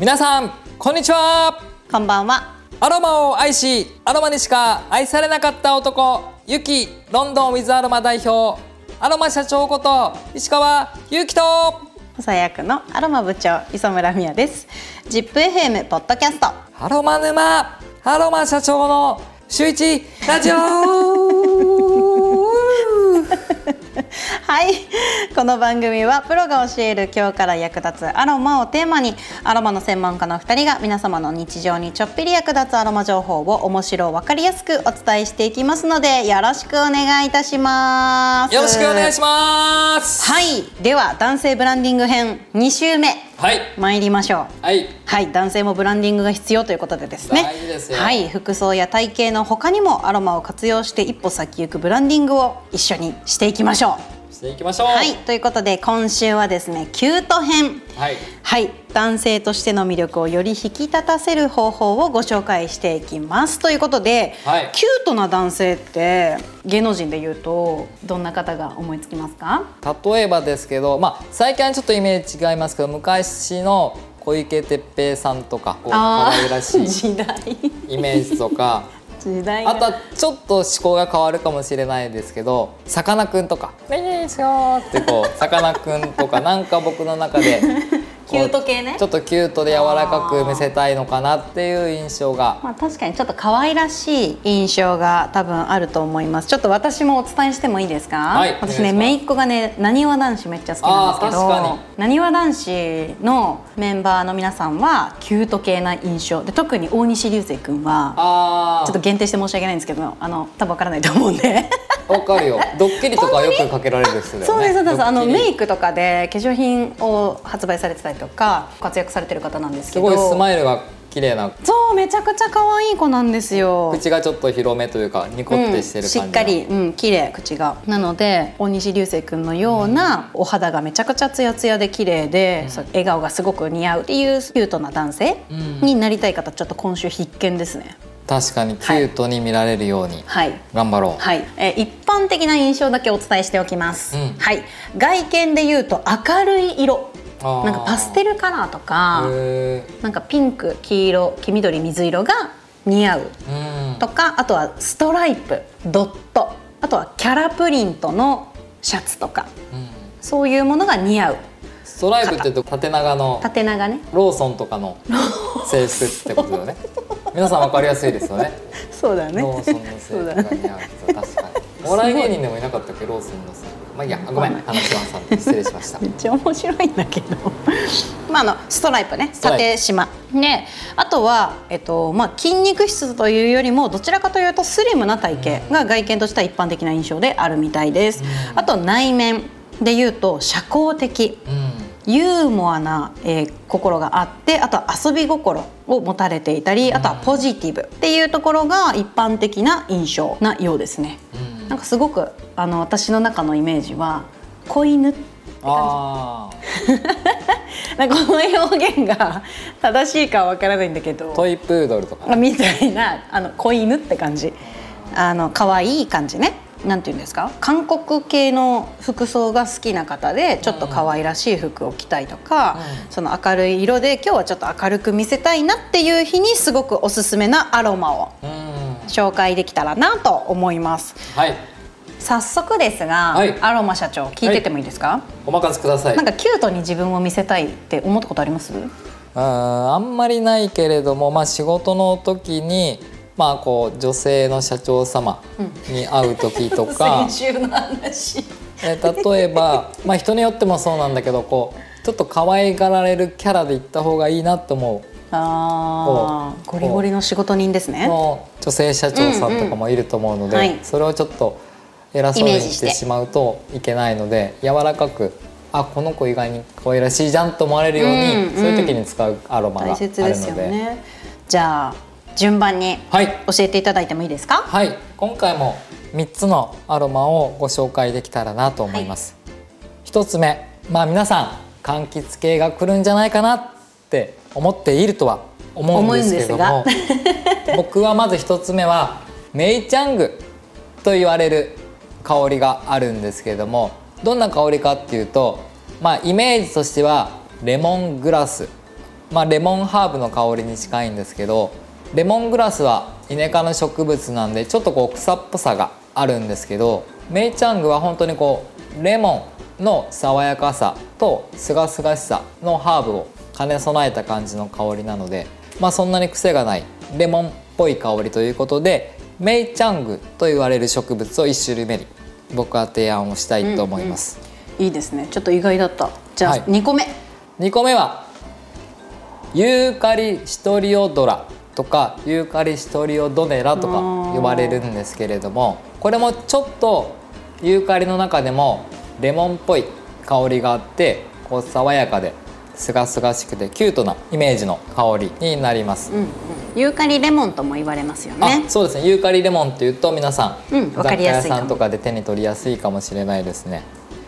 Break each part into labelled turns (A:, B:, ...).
A: 皆さんこんにちは
B: こんばんは。
A: アロマを愛しアロマにしか愛されなかった男ゆきロンドンウィズアロマ代表アロマ社長こと石川祐希と
B: 補佐役のアロマ部長磯村美也です。ジップ FM ポッドキャスト。
A: アロマ沼アロマ社長の週一ラジオ
B: はい。この番組はプロが教える今日から役立つアロマをテーマにアロマの専門家の2人が皆様の日常にちょっぴり役立つアロマ情報を面白わかりやすくお伝えしていきますのでよろしくお願いいたします。
A: よろしくお願いします
B: はい。では男性ブランディング編2週目
A: はい
B: 参りましょう。
A: はい
B: はい、男性もブランディングが必要ということでですね。
A: 大事ですよ
B: はい、服装や体型の他にもアロマを活用して一歩先行くブランディングを一緒にしていきましょ
A: していきましょう
B: う。はい、ということで今週はですね、キュート編。
A: はい
B: はい、男性としての魅力をより引き立たせる方法をご紹介していきますということで、
A: はい
B: キュートな男性って芸能人で言うとどんな方が思いつきますか？
A: 例えばですけど、まあ、最近はちょっとイメージ違いますけど昔の小池徹平さんとかこう可愛らしい
B: 時代
A: イメージとか
B: 時代が。
A: あとはちょっと思考が変わるかもしれないですけどさかなクンとか「ねえですよ」ってこうさかなクンとかなんか僕の中で
B: キュート系ね。
A: ちょっとキュートで柔らかく見せたいのかなっていう印象が。
B: まあ、確かにちょっと可愛らしい印象が多分あると思います。ちょっと私もお伝えしてもいいですか、
A: はい。
B: 私ね姪っ子がねなにわ男子めっちゃ好きなんですけどなにわ男子のメンバーの皆さんはキュート系な印象。で特に大西流星君は
A: あ
B: ちょっと限定して申し訳ないんですけどあの多分わからないと思うんで。
A: あわかるよ。ドッキリとかよくかけられる人だよね。
B: そうですそうです。あのメイクとかで化粧品を発売されてたりとか活躍されてる方なんですけど。
A: すごいスマイルが綺麗な。
B: そうめちゃくちゃ可愛い子なんですよ。
A: 口がちょっと広めというかニコってしてる感じが、
B: うん、しっかり、うん、綺麗口が。なので大西流星君のようなお肌がめちゃくちゃツヤツヤで綺麗で、そう笑顔がすごく似合うっていうキュートな男性
A: うん。
B: になりたい方ちょっと今週必見ですね。
A: 確かにキュートに見られるように
B: はい。
A: 頑張ろう、
B: はい、えー一般的な印象だけお伝えしておきます、
A: うん。
B: はい。外見で言うと明るい色なんかパステルカラーとか
A: へ
B: なんかピンク黄色黄緑水色が似合う。
A: ーうん。
B: とかあとはストライプドット。あとはキャラプリントのシャツとか。
A: うん。
B: そういうものが似合う。
A: ストライプって言うと縦長の
B: 縦長ね。
A: ローソンとかの制服ってことだよね。皆さんわかりやすいですよね。
B: そうだね。
A: ローソンの制服が似合う人確かに。お笑い芸人でもいなかったっけ？ローソンの制服まあいいやごめん。話はさん失礼しました。
B: めっちゃ面白いんだけど。まああのストライプね。縦縞ね。あとは、えっとまあ、筋肉質というよりもどちらかというとスリムな体型が外見としては一般的な印象であるみたいです、あと内面でいうと社交的。
A: うん。
B: ユーモアな、えー心があってあとは遊び心を持たれていたりあとはポジティブっていうところが一般的な印象なようですね。
A: うん
B: なんかすごくあの私の中のイメージは子犬
A: あ
B: なんかこの表現が 正しいかはわからないんだけど。
A: ートイプードルとか。
B: みたいなあの子犬って感じ。あの可愛い感じね。なんていうんですか？韓国系の服装が好きな方でちょっと可愛らしい服を着たいとか、
A: うん。
B: その明るい色で今日はちょっと明るく見せたいなっていう日にすごくおすすめなアロマを。
A: うん
B: 紹介できたらなと思います。
A: はい。
B: 早速ですが、
A: はい。
B: アロマ社長聞いててもいいですか、
A: お任せください。
B: なんかキュートに自分を見せたいって思ったことあります？
A: あーあんまりないけれども、まあ、仕事の時に、まあ、こう女性の社長様に会う時とか、
B: 先週の話。
A: え例えば、まあ、人によってもそうなんだけどこうちょっと可愛がられるキャラで行った方がいいなと思
B: あゴリゴリの仕事人です
A: う。
B: ね
A: の女性社長さんとかもいると思うので、
B: うんうん。はい。
A: それをちょっと偉そうに
B: して
A: しまうといけないので柔らかくあこの子意外に可愛らしいじゃんと思われるように、
B: うんうん。
A: そういう時に使うアロマがあ
B: 大
A: るので。
B: 切ですよね。じゃあ順番に
A: はい。
B: 教えていただいてもいいですか？
A: はい。今回も3つのアロマをご紹介できたらなと思います、一つ目。まあ皆さん柑橘系が来るんじゃないかなって思っているとは思うんですけども僕はまず一つ目はメイチャングと言われる香りがあるんですけれどもどんな香りかっていうとまあイメージとしてはレモングラス。まあ、レモンハーブの香りに近いんですけどレモングラスはイネ科の植物なんでちょっとこう草っぽさがあるんですけどメイチャングは本当にこうレモンの爽やかさとすがすがしさのハーブを兼ね備えた感じの香りなので、まあ、そんなに癖がないレモンっぽい香りということでメイチャングと言われる植物を1種類目に僕は提案をしたいと思います。
B: いいですね。ちょっと意外だった。じゃあ、
A: はい。
B: 2個目。
A: 2個目はユーカリシトリオドラとかユーカリシトリオドネラとか呼ばれるんですけれどもこれもちょっとユーカリの中でもレモンっぽい香りがあってこう爽やかですがすがしくてキュートなイメージの香りになります、
B: うんうん。ユーカリレモンとも言われますよね。
A: あそうですね。ユーカリレモンっていうと皆さん、
B: うん
A: 雑貨屋さんとかで手に取りやすいかもしれないですね。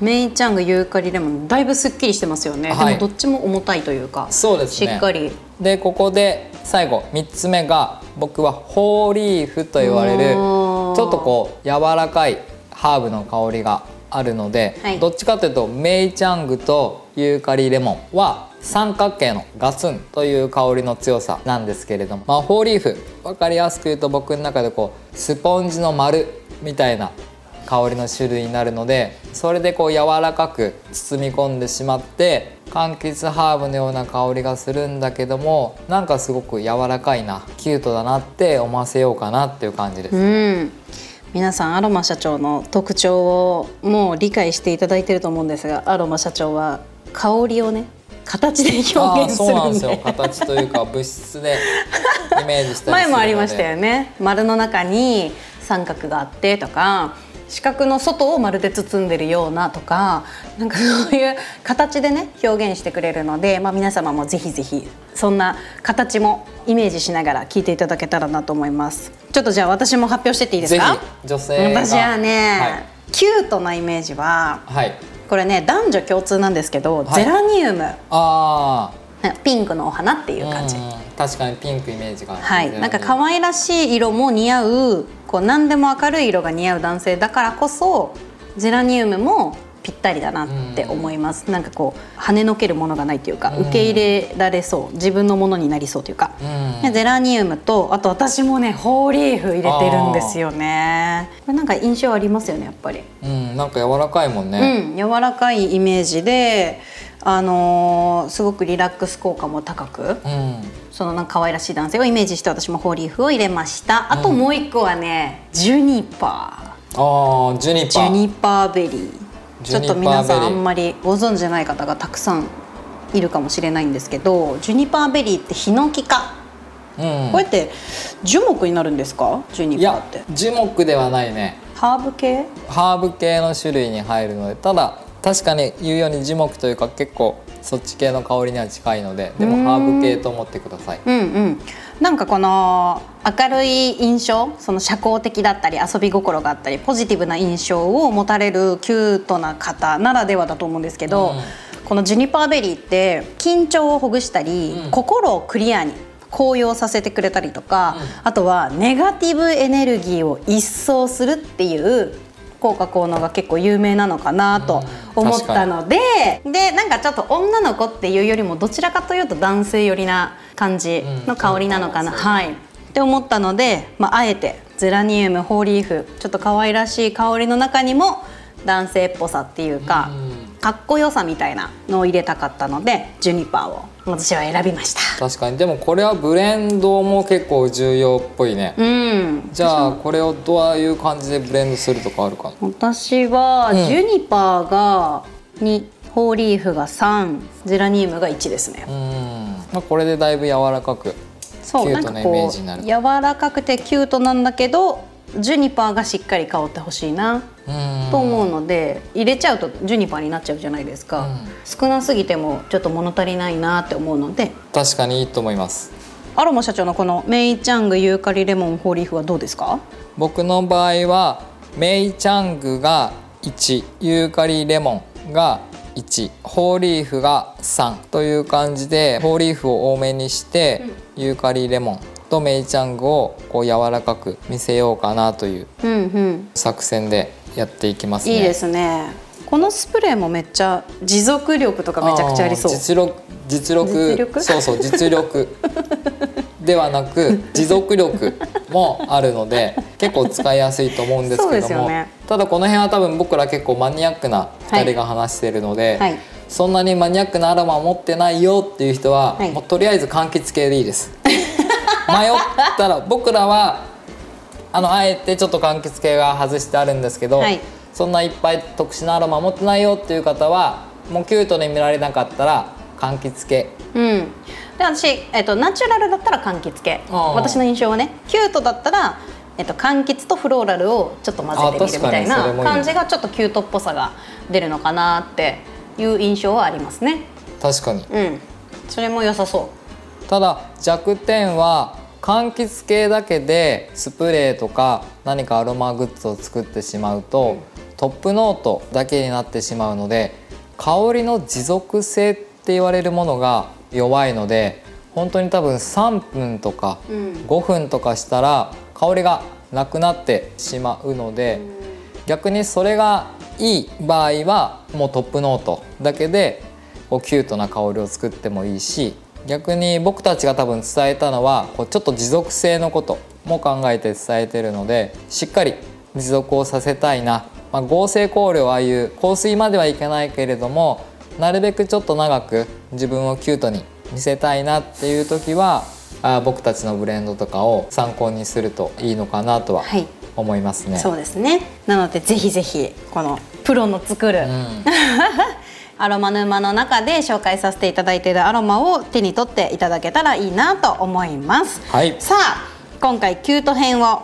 B: メイちゃんがユーカリレモンだいぶすっきりしてますよね、
A: はい。
B: でもどっちも重たいというか
A: そうですね。
B: しっかり。
A: でここで最後3つ目が僕はホーリーフと言われるちょっとこう柔らかいハーブの香りがあるので、
B: はい。
A: どっちかというとメイチャングとユーカリレモンは三角形のガツンという香りの強さなんですけれども、まあ、ホーリーフ分かりやすく言うと僕の中でこうスポンジの丸みたいな香りの種類になるのでそれでこう柔らかく包み込んでしまって柑橘ハーブのような香りがするんだけどもなんかすごく柔らかいなキュートだなって思わせようかなっていう感じです。
B: うん皆さんアロマ社長の特徴をもう理解していただいてると思うんですがアロマ社長は香りをね形で表現する
A: そうなんですよ。形というか物質で イメージした
B: 前もありましたよね。丸の中に三角があってとか四角の外を丸で包んでるようなとかなんかそういう形でね表現してくれるので、まあ、皆様もぜひぜひそんな形もイメージしながら聞いていただけたらなと思います。ちょっとじゃあ私も発表してっていいです
A: ぜ
B: か
A: ひ女性が。
B: 私はね、
A: はい
B: キュートなイメージは
A: はい、
B: これね男女共通なんですけど、
A: はい。
B: ゼラニウム。
A: あ
B: ピンクのお花っていう
A: あ
B: 感じ、
A: 確かにピンクイメージがある。
B: はい、なんか可
A: わ
B: 愛らしい色も似合うこう何でも明るい色が似合う男性だからこそゼラニウムもぴったりだなって思います、なんかこう跳ねのけるものがないというか、
A: うん。
B: 受け入れられそう自分のものになりそうというか、
A: うん。
B: でゼラニウムとあと私もねホーリーフ入れてるんですよね。これなんか印象ありますよねやっぱり、
A: うんなんか柔らかいもんね、
B: うん柔らかいイメージであのーすごくリラックス効果も高く
A: うん。
B: そのなんか可愛らしい男性をイメージして私もホーリーフを入れました。あともう一個はね、ジュニパ
A: ああジュニパー
B: ー。ジュニパーベリーちょっと皆さんあんまりご存知ない方がたくさんいるかもしれないんですけどジュニパーベリーってヒノキ科、
A: うん。
B: これって樹木になるんですか？ジュニパーって。
A: 樹木ではないね。
B: ハーブ系？
A: ハーブ系の種類に入るのでただ確かに言うように樹木というか結構そっち系の香りには近いのででも
B: うん。
A: ハーブ系と思ってください。
B: うんうんなんかこの明るい印象その社交的だったり遊び心があったりポジティブな印象を持たれるキュートな方ならではだと思うんですけど、
A: うん。
B: このジュニパーベリーって緊張をほぐしたり、
A: うん。
B: 心をクリアに高揚させてくれたりとか、あとはネガティブエネルギーを一掃するっていう効果効能が結構有名なのかなと思ったので、でなんかちょっと女の子っていうよりもどちらかというと男性寄りな感じの香りなのかな、
A: うん
B: はい。って思ったので、まあ、あえてゼラニウムホーリーフちょっと可愛らしい香りの中にも男性っぽさっていうか、
A: うん
B: かっこよさみたいなのを入れたかったのでジュニパーを私は選びました。
A: 確かに。でもこれはブレンドも結構重要っぽいね、
B: うん。
A: じゃあこれをどういう感じでブレンドするとかあるか？な
B: 私は
A: うん。
B: ジュニパーが2ホーリーフが3ゼラニウムが1ですね。
A: うん、まあ、これでだいぶ柔らかく
B: そう
A: キュートなイメージになる。
B: んかこう柔らかくてキュートなんだけどジュニパーがしっかり香ってほしいな
A: うん。
B: と思うので入れちゃうとジュニパーになっちゃうじゃないですか、
A: うん。
B: 少なすぎてもちょっと物足りないなって思うので。
A: 確かにいいと思います。
B: アロマ社長のこのメイチャングユーカリレモンホーリーフはどうですか？
A: 僕の場合はメイチャングが1ユーカリレモンが1ホーリーフが3という感じでホーリーフを多めにして、ユーカリレモンとメイチャングをこう柔らかく見せようかなという作戦でやっていきますね。
B: いいですね。このスプレーもめっちゃ持続力とかめちゃくちゃありそう。
A: 実力実力。そうそう実力。ではなく持続力もあるので結構使いやすいと思うんですけども、
B: ね。
A: ただこの辺は多分僕ら結構マニアックな2人が話しているので、
B: はい。
A: そんなにマニアックなアロマを持ってないよっていう人は、
B: はい。
A: もうとりあえず柑橘系でいいです。迷 ったら僕らはあのあえてちょっと柑橘系が外してあるんですけど、
B: はい。
A: そんないっぱい特殊なアロマ持ってないよっていう方はもうキュートに見られなかったら柑橘系。
B: うん。で私、えっと、ナチュラルだったら柑橘系。私の印象はねキュートだったら、えっと、柑橘とフローラルをちょっと混ぜてみるみたいな感じがちょっとキュートっぽさが出るのかなっていう印象はありますね。
A: 確かに。
B: うん。それも良さそ
A: ただ弱点は柑橘系だけでスプレーとか何かアロマグッズを作ってしまうと、トップノートだけになってしまうので香りの持続性って言われるものが弱いので本当に多分3分とか
B: う、うん。
A: 5分とかしたら香りがなくなってしまうので、逆にそれがいい場合はもうトップノートだけでこうキュートな香りを作ってもいいし逆に僕たちが多分伝えたのはこうちょっと持続性のことも考えて伝えてるのでしっかり持続をさせたいな、まあ、合成香料ああいう香水まではいけないけれどもなるべくちょっと長く自分をキュートに見せたいなっていう時はあ僕たちのブレンドとかを参考にするといいのかなとは
B: はい。
A: 思いますね。
B: そうですね。なのでぜひぜひこのプロの作る、
A: うん
B: アロマ沼の中で紹介させていただいているアロマを手に取っていただけたらいいなと思います。
A: はい。
B: さあ今回キュート編を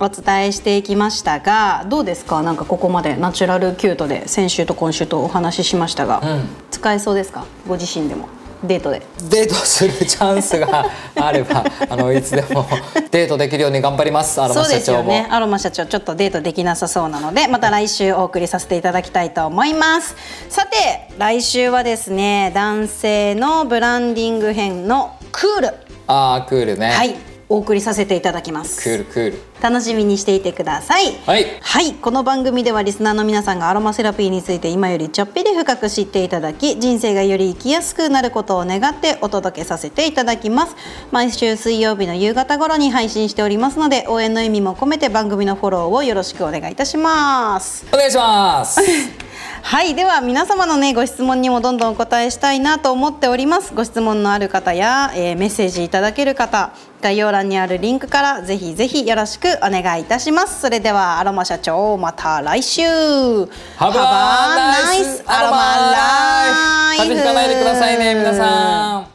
B: お伝えしていきましたがどうですか？なんかここまでナチュラルキュートで先週と今週とお話ししましたが、
A: うん。
B: 使えそうですか？ご自身でもデートで。
A: デートするチャンスがあれば あのいつでもデートできるように頑張りますアロ
B: そうです
A: マ社長も、
B: よね。アロマ社長ちょっとデートできなさそうなのでまた来週お送りさせていただきたいと思います。さて来週はですね男性のブランディング編のクール。
A: ああクールね、
B: はいお送りさせていただきます。
A: クールクール。
B: 楽しみにしていてください。
A: はい。
B: はい。この番組ではリスナーの皆さんがアロマセラピーについて今よりちょっぴり深く知っていただき人生がより生きやすくなることを願ってお届けさせていただきます。毎週水曜日の夕方頃に配信しておりますので応援の意味も込めて番組のフォローをよろしくお願いいたします。
A: お願いします
B: はいでは皆様のねご質問にもどんどんお答えしたいなと思っております。ご質問のある方や、えーメッセージいただける方概要欄にあるリンクからぜひぜひよろしくお願いいたします。それではアロマ社長また来週。
A: Have a nice アロマライフ風邪ひかないでくださいね皆さん